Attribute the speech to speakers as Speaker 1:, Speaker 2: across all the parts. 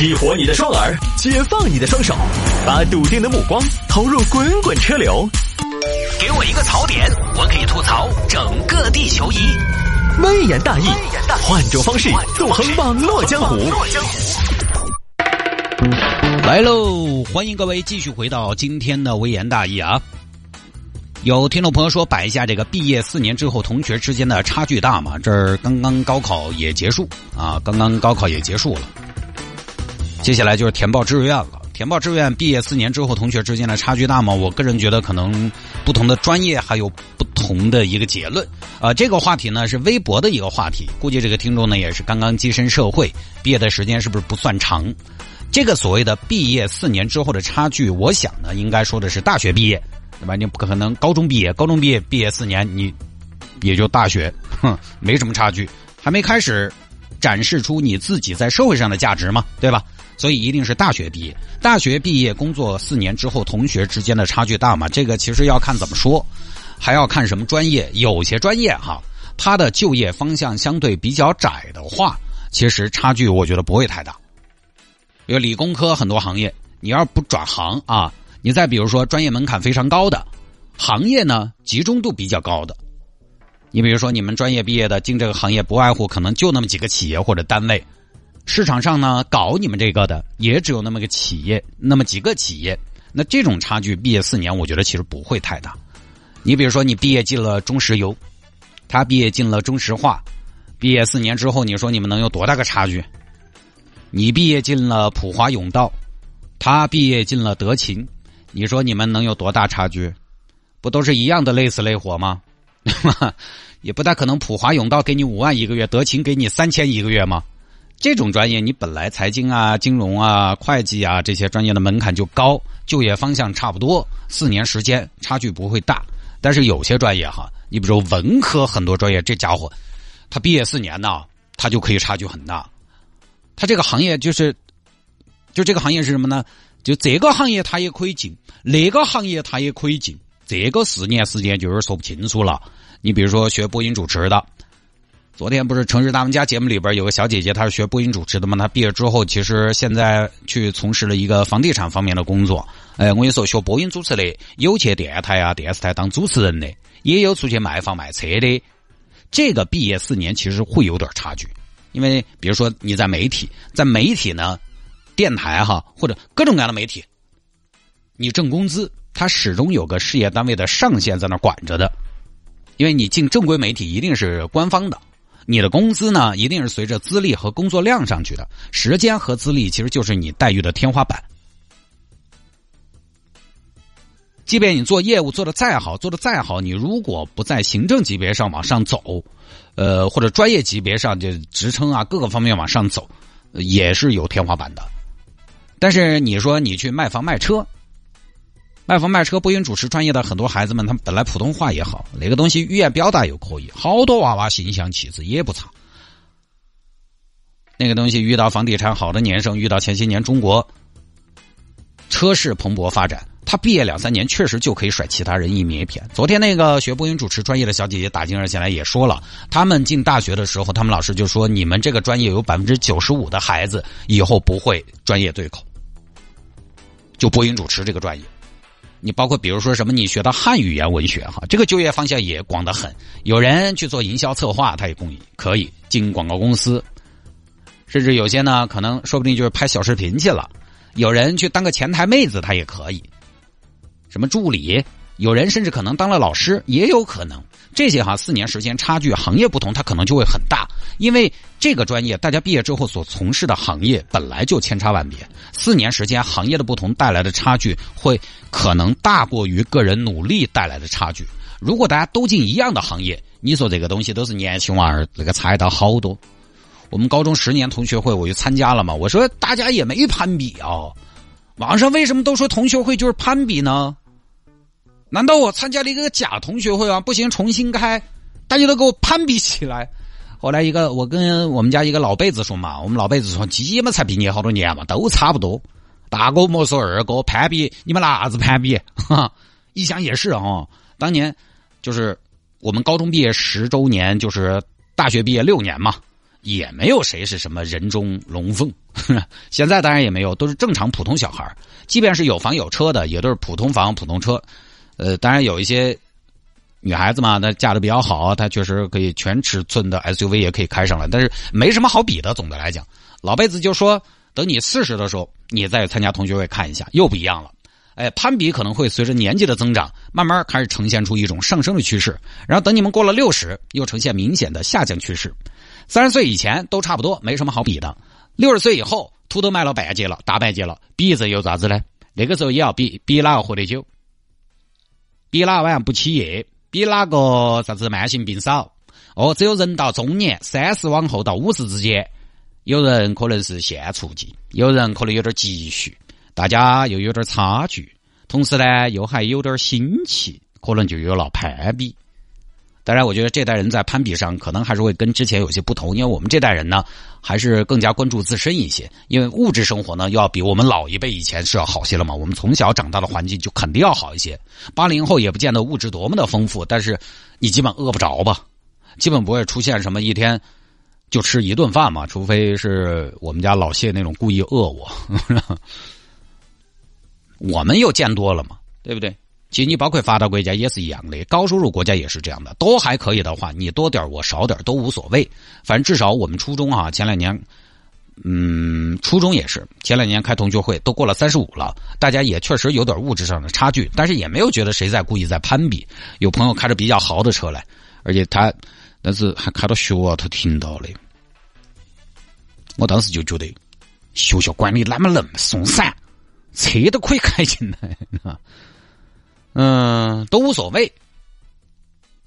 Speaker 1: 激活你的双耳，解放你的双手，把笃定的目光投入滚滚车流。
Speaker 2: 给我一个槽点，我可以吐槽整个地球仪。
Speaker 1: 微言大义，换种方式纵横网络江湖。
Speaker 3: 来喽，欢迎各位继续回到今天的微言大义啊！有听众朋友说，摆一下这个毕业四年之后同学之间的差距大吗？这儿刚刚高考也结束啊，刚刚高考也结束了，接下来就是填报志愿了。填报志愿，毕业四年之后同学之间的差距大吗？我个人觉得可能不同的专业还有不同的一个结论啊。这个话题呢是微博的一个话题，估计这个听众呢也是刚刚跻身社会，毕业的时间是不是不算长？这个所谓的毕业四年之后的差距，我想呢应该说的是大学毕业。对吧？你不可能高中毕业，高中毕业毕业四年，你也就大学，哼，没什么差距，还没开始展示出你自己在社会上的价值嘛，对吧？所以一定是大学毕业。大学毕业工作四年之后，同学之间的差距大吗？这个其实要看怎么说，还要看什么专业。有些专业哈，它的就业方向相对比较窄的话，其实差距我觉得不会太大。因为理工科很多行业，你要不转行啊。你再比如说，专业门槛非常高的行业呢，集中度比较高的。你比如说，你们专业毕业的进这个行业，不外乎可能就那么几个企业或者单位。市场上呢，搞你们这个的也只有那么个企业，那么几个企业。那这种差距，毕业四年，我觉得其实不会太大。你比如说，你毕业进了中石油，他毕业进了中石化，毕业四年之后，你说你们能有多大个差距？你毕业进了普华永道，他毕业进了德勤。你说你们能有多大差距？不都是一样的累死累活吗？也不大可能。普华永道给你五万一个月，德勤给你三千一个月吗？这种专业你本来财经啊、金融啊、会计啊这些专业的门槛就高，就业方向差不多，四年时间差距不会大。但是有些专业哈，你比如说文科很多专业，这家伙他毕业四年呢，他就可以差距很大。他这个行业就是，就这个行业是什么呢？就这个行业他也可以进，那个行业他也可以进，这个四年时间就有点说不清楚了。你比如说学播音主持的，昨天不是《城市大玩家》节目里边有个小姐姐，她是学播音主持的嘛？她毕业之后，其实现在去从事了一个房地产方面的工作。哎，我跟你说，学播音主持的有去电台啊、电视台当主持人的，也有出去卖房卖车的。这个毕业四年其实会有点差距，因为比如说你在媒体，在媒体呢。电台哈，或者各种各样的媒体，你挣工资，它始终有个事业单位的上限在那管着的，因为你进正规媒体一定是官方的，你的工资呢一定是随着资历和工作量上去的，时间和资历其实就是你待遇的天花板。即便你做业务做的再好，做的再好，你如果不在行政级别上往上走，呃，或者专业级别上就职称啊各个方面往上走，也是有天花板的。但是你说你去卖房卖车，卖房卖车播音主持专业的很多孩子们，他们本来普通话也好，那个东西语言表达又可以，好多娃娃形象气质也不差。那个东西遇到房地产好的年生，遇到前些年中国车市蓬勃发展，他毕业两三年确实就可以甩其他人一米一片。昨天那个学播音主持专业的小姐姐打进热线来也说了，他们进大学的时候，他们老师就说：“你们这个专业有百分之九十五的孩子以后不会专业对口。”就播音主持这个专业，你包括比如说什么，你学到汉语言文学哈，这个就业方向也广得很。有人去做营销策划，他也供可以进广告公司，甚至有些呢，可能说不定就是拍小视频去了。有人去当个前台妹子，他也可以，什么助理。有人甚至可能当了老师，也有可能。这些哈，四年时间差距，行业不同，它可能就会很大。因为这个专业，大家毕业之后所从事的行业本来就千差万别。四年时间，行业的不同带来的差距，会可能大过于个人努力带来的差距。如果大家都进一样的行业，你说这个东西都是年轻娃儿，那个差到好多。我们高中十年同学会，我就参加了嘛。我说大家也没攀比啊，网上为什么都说同学会就是攀比呢？难道我参加了一个假同学会吗？不行，重新开，大家都给我攀比起来。后来一个，我跟我们家一个老辈子说嘛，我们老辈子说，鸡嘛才毕业好多年嘛，都差不多。大哥莫说二哥攀比，你们哪子攀比？哈，一想也是哦，当年就是我们高中毕业十周年，就是大学毕业六年嘛。也没有谁是什么人中龙凤。现在当然也没有，都是正常普通小孩。即便是有房有车的，也都是普通房、普通车。呃，当然有一些女孩子嘛，她嫁的比较好，她确实可以全尺寸的 SUV 也可以开上来，但是没什么好比的。总的来讲，老辈子就说，等你四十的时候，你再参加同学会看一下，又不一样了。哎，攀比可能会随着年纪的增长，慢慢开始呈现出一种上升的趋势。然后等你们过了六十，又呈现明显的下降趋势。三十岁以前都差不多，没什么好比的。六十岁以后，秃头卖了半截了，大半截了，比这又咋子呢？那个时候也要比比哪个活得久，比哪晚不起夜，比哪个啥子慢性病少。哦，只有人到中年，三十往后到五十之间，有人可能是现处境，有人可能有点积蓄。大家又有点差距，同时呢，又还有点心气，可能就有了攀比。当然，我觉得这代人在攀比上可能还是会跟之前有些不同，因为我们这代人呢，还是更加关注自身一些。因为物质生活呢，要比我们老一辈以前是要好些了嘛。我们从小长大的环境就肯定要好一些。八零后也不见得物质多么的丰富，但是你基本饿不着吧，基本不会出现什么一天就吃一顿饭嘛，除非是我们家老谢那种故意饿我。我们又见多了嘛，对不对？其实你包括发达国家也是一样的，高收入国家也是这样的，都还可以的话，你多点我少点都无所谓。反正至少我们初中啊，前两年，嗯，初中也是前两年开同学会，都过了三十五了，大家也确实有点物质上的差距，但是也没有觉得谁在故意在攀比。有朋友开着比较豪的车来，而且他但是还开到学校头听到的，我当时就觉得学校管理那么那么松散。车都可以开进来啊，嗯，都无所谓。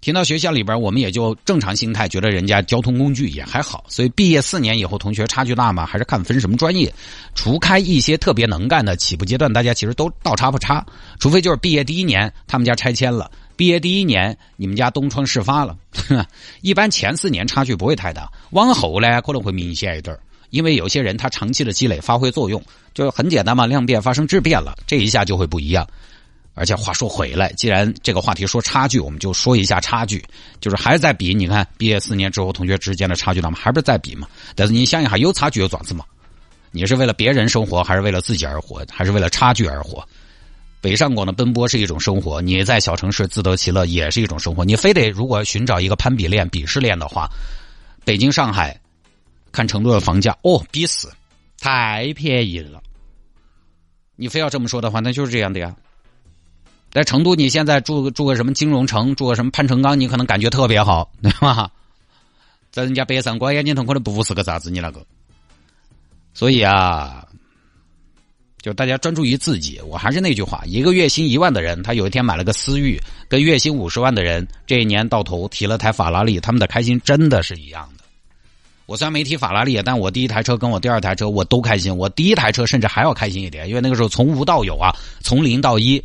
Speaker 3: 听到学校里边，我们也就正常心态，觉得人家交通工具也还好。所以毕业四年以后，同学差距大吗？还是看分什么专业？除开一些特别能干的，起步阶段大家其实都倒差不差。除非就是毕业第一年他们家拆迁了，毕业第一年你们家东窗事发了。一般前四年差距不会太大，往后呢可能会明显一点。因为有些人他长期的积累发挥作用，就很简单嘛，量变发生质变了，这一下就会不一样。而且话说回来，既然这个话题说差距，我们就说一下差距，就是还是在比。你看毕业四年之后，同学之间的差距大吗？还不是在比嘛？但是你想一下，有差距又爪子嘛？你是为了别人生活，还是为了自己而活？还是为了差距而活？北上广的奔波是一种生活，你在小城市自得其乐也是一种生活。你非得如果寻找一个攀比链、鄙视链的话，北京、上海。看成都的房价哦，逼死太便宜了。你非要这么说的话，那就是这样的呀。在成都，你现在住住个什么金融城，住个什么潘成钢，你可能感觉特别好，对吧？在人家北上广眼镜头可能不是个啥子，你那个。所以啊，就大家专注于自己。我还是那句话，一个月薪一万的人，他有一天买了个思域，跟月薪五十万的人，这一年到头提了台法拉利，他们的开心真的是一样的。我虽然没提法拉利，但我第一台车跟我第二台车我都开心。我第一台车甚至还要开心一点，因为那个时候从无到有啊，从零到一，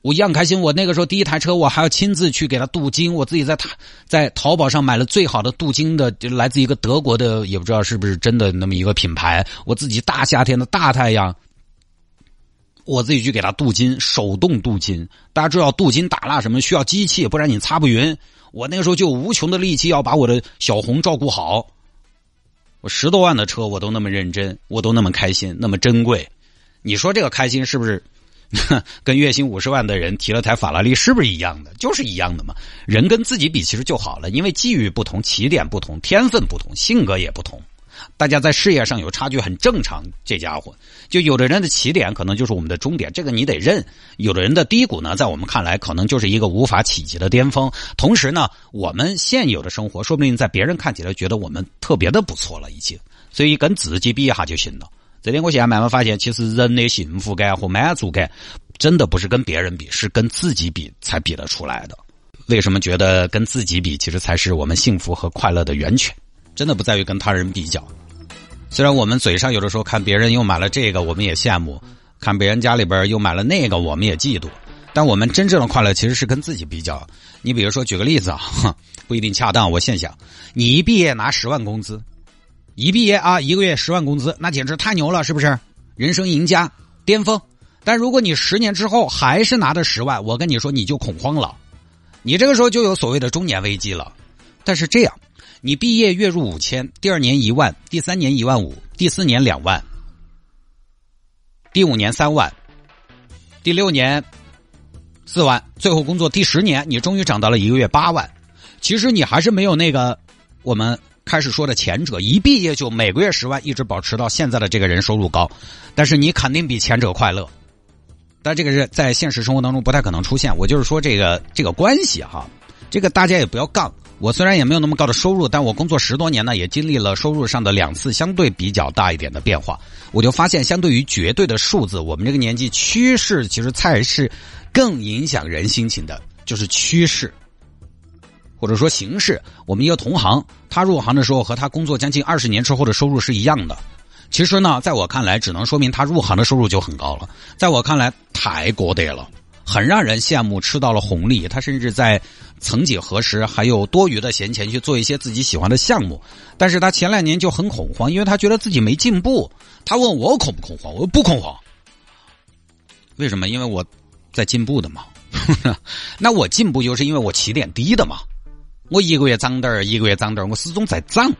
Speaker 3: 我一样开心。我那个时候第一台车我还要亲自去给它镀金，我自己在淘在淘宝上买了最好的镀金的，就来自一个德国的，也不知道是不是真的那么一个品牌。我自己大夏天的大太阳，我自己去给它镀金，手动镀金。大家知道镀金打蜡什么需要机器，不然你擦不匀。我那个时候就无穷的力气要把我的小红照顾好，我十多万的车我都那么认真，我都那么开心，那么珍贵。你说这个开心是不是 跟月薪五十万的人提了台法拉利是不是一样的？就是一样的嘛。人跟自己比其实就好了，因为机遇不同，起点不同，天分不同，性格也不同。大家在事业上有差距很正常，这家伙就有的人的起点可能就是我们的终点，这个你得认；有的人的低谷呢，在我们看来可能就是一个无法企及的巅峰。同时呢，我们现有的生活说不定在别人看起来觉得我们特别的不错了，已经。所以跟自己比一下就行了。这点我现在慢慢发现，其实人的幸福感和满足感真的不是跟别人比，是跟自己比才比得出来的。为什么觉得跟自己比，其实才是我们幸福和快乐的源泉？真的不在于跟他人比较，虽然我们嘴上有的时候看别人又买了这个，我们也羡慕；看别人家里边又买了那个，我们也嫉妒。但我们真正的快乐其实是跟自己比较。你比如说，举个例子啊，不一定恰当。我现想，你一毕业拿十万工资，一毕业啊，一个月十万工资，那简直太牛了，是不是？人生赢家，巅峰。但如果你十年之后还是拿的十万，我跟你说，你就恐慌了，你这个时候就有所谓的中年危机了。但是这样，你毕业月入五千，第二年一万，第三年一万五，第四年两万，第五年三万，第六年四万，最后工作第十年，你终于涨到了一个月八万。其实你还是没有那个我们开始说的前者，一毕业就每个月十万，一直保持到现在的这个人收入高，但是你肯定比前者快乐。但这个是在现实生活当中不太可能出现。我就是说这个这个关系哈，这个大家也不要杠。我虽然也没有那么高的收入，但我工作十多年呢，也经历了收入上的两次相对比较大一点的变化。我就发现，相对于绝对的数字，我们这个年纪趋势其实才是更影响人心情的，就是趋势。或者说形式，我们一个同行，他入行的时候和他工作将近二十年之后的收入是一样的。其实呢，在我看来，只能说明他入行的收入就很高了。在我看来，太过得了，很让人羡慕，吃到了红利。他甚至在曾几何时还有多余的闲钱去做一些自己喜欢的项目。但是他前两年就很恐慌，因为他觉得自己没进步。他问我恐不恐慌，我说不恐慌。为什么？因为我在进步的嘛。那我进步就是因为我起点低的嘛。我一个月涨点儿，一个月涨点儿，我始终在涨。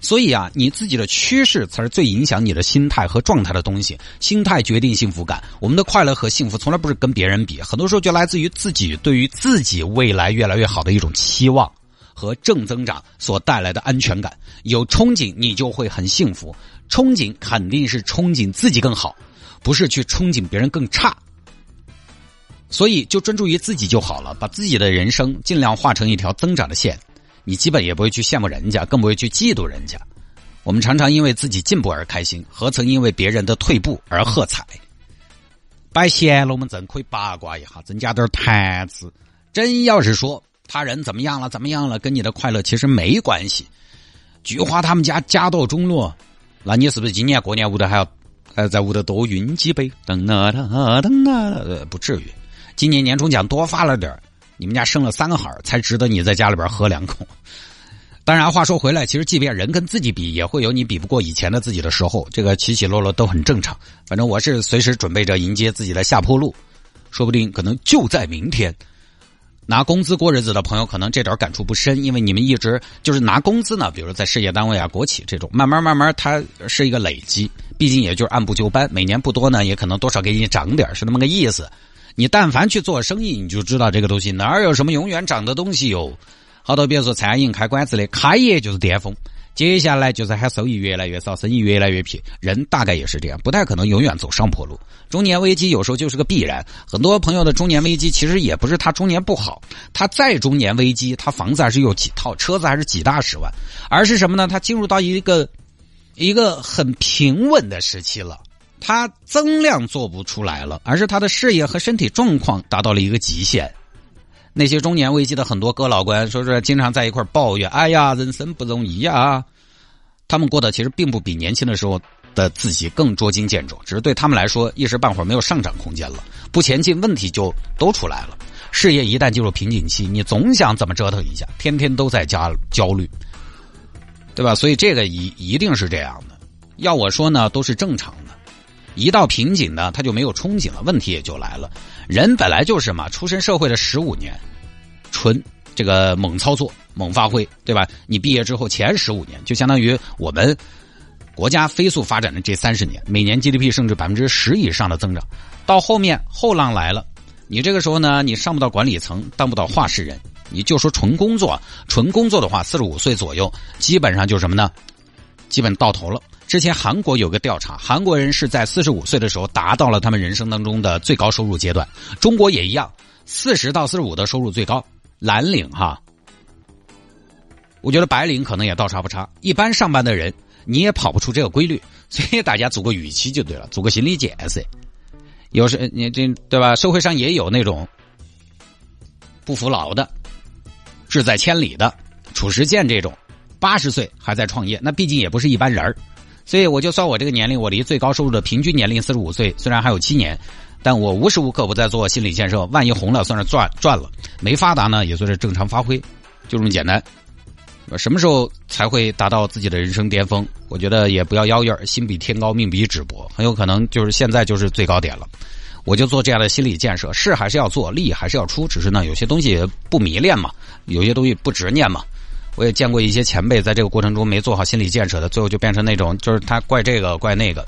Speaker 3: 所以啊，你自己的趋势才是最影响你的心态和状态的东西。心态决定幸福感。我们的快乐和幸福从来不是跟别人比，很多时候就来自于自己对于自己未来越来越好的一种期望和正增长所带来的安全感。有憧憬，你就会很幸福。憧憬肯定是憧憬自己更好，不是去憧憬别人更差。所以，就专注于自己就好了，把自己的人生尽量画成一条增长的线，你基本也不会去羡慕人家，更不会去嫉妒人家。我们常常因为自己进步而开心，何曾因为别人的退步而喝彩？摆闲了，我们真可以八卦一下，增加点谈资。真要是说他人怎么样了，怎么样了，跟你的快乐其实没关系。菊花他们家家道中落，那你是不是今年过年屋头还要还在屋头多晕几杯？噔啊噔啊噔啊，不至于。今年年终奖多发了点你们家生了三个孩儿，才值得你在家里边喝两口。当然，话说回来，其实即便人跟自己比，也会有你比不过以前的自己的时候，这个起起落落都很正常。反正我是随时准备着迎接自己的下坡路，说不定可能就在明天。拿工资过日子的朋友，可能这点感触不深，因为你们一直就是拿工资呢，比如在事业单位啊、国企这种，慢慢慢慢它是一个累积，毕竟也就是按部就班，每年不多呢，也可能多少给你涨点是那么个意思。你但凡去做生意，你就知道这个东西哪儿有什么永远涨的东西哟。好多比如说餐饮开馆子的，开业就是巅峰，接下来就是还收益越来越少，生意越来越撇。人大概也是这样，不太可能永远走上坡路。中年危机有时候就是个必然。很多朋友的中年危机其实也不是他中年不好，他再中年危机，他房子还是有几套，车子还是几大十万，而是什么呢？他进入到一个一个很平稳的时期了。他增量做不出来了，而是他的事业和身体状况达到了一个极限。那些中年危机的很多哥老倌，说说经常在一块抱怨：“哎呀，人生不容易啊！”他们过得其实并不比年轻的时候的自己更捉襟见肘，只是对他们来说一时半会儿没有上涨空间了，不前进，问题就都出来了。事业一旦进入瓶颈期，你总想怎么折腾一下，天天都在家焦虑，对吧？所以这个一一定是这样的。要我说呢，都是正常的。一到瓶颈呢，他就没有憧憬了，问题也就来了。人本来就是嘛，出身社会的十五年，纯这个猛操作、猛发挥，对吧？你毕业之后前十五年，就相当于我们国家飞速发展的这三十年，每年 GDP 甚至百分之十以上的增长。到后面后浪来了，你这个时候呢，你上不到管理层，当不到话事人，你就说纯工作，纯工作的话，四十五岁左右，基本上就什么呢？基本到头了。之前韩国有个调查，韩国人是在四十五岁的时候达到了他们人生当中的最高收入阶段。中国也一样，四十到四十五的收入最高，蓝领哈。我觉得白领可能也倒差不差。一般上班的人你也跑不出这个规律，所以大家组个预期就对了，组个心理建设。有时你这对吧？社会上也有那种不服老的、志在千里的、褚时健这种，八十岁还在创业，那毕竟也不是一般人儿。所以我就算我这个年龄，我离最高收入的平均年龄四十五岁，虽然还有七年，但我无时无刻不在做心理建设。万一红了，算是赚赚了；没发达呢，也算是正常发挥，就这么简单。什么时候才会达到自己的人生巅峰？我觉得也不要妖艳心比天高，命比纸薄，很有可能就是现在就是最高点了。我就做这样的心理建设，是还是要做，力还是要出，只是呢，有些东西不迷恋嘛，有些东西不执念嘛。我也见过一些前辈在这个过程中没做好心理建设的，最后就变成那种就是他怪这个怪那个。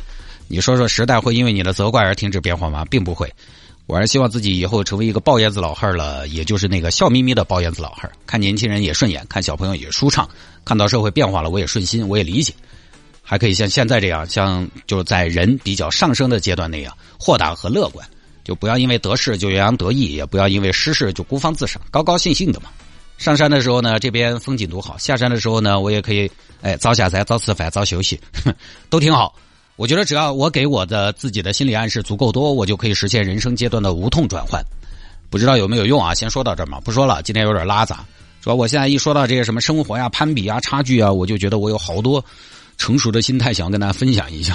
Speaker 3: 你说说，时代会因为你的责怪而停止变化吗？并不会。我还是希望自己以后成为一个抱燕子老汉儿了，也就是那个笑眯眯的抱燕子老汉儿，看年轻人也顺眼，看小朋友也舒畅，看到社会变化了我也顺心，我也理解。还可以像现在这样，像就是在人比较上升的阶段那样豁达和乐观，就不要因为得势就洋洋得意，也不要因为失势就孤芳自赏，高高兴兴的嘛。上山的时候呢，这边风景独好；下山的时候呢，我也可以哎早下山、早吃饭、早休息，都挺好。我觉得只要我给我的自己的心理暗示足够多，我就可以实现人生阶段的无痛转换。不知道有没有用啊？先说到这儿嘛，不说了。今天有点拉杂，主要我现在一说到这些什么生活呀、攀比啊、差距啊，我就觉得我有好多。成熟的心态，想要跟大家分享一下，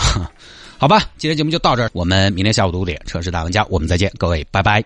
Speaker 3: 好吧？今天节目就到这儿，我们明天下午五点《城市大玩家》，我们再见，各位，拜拜。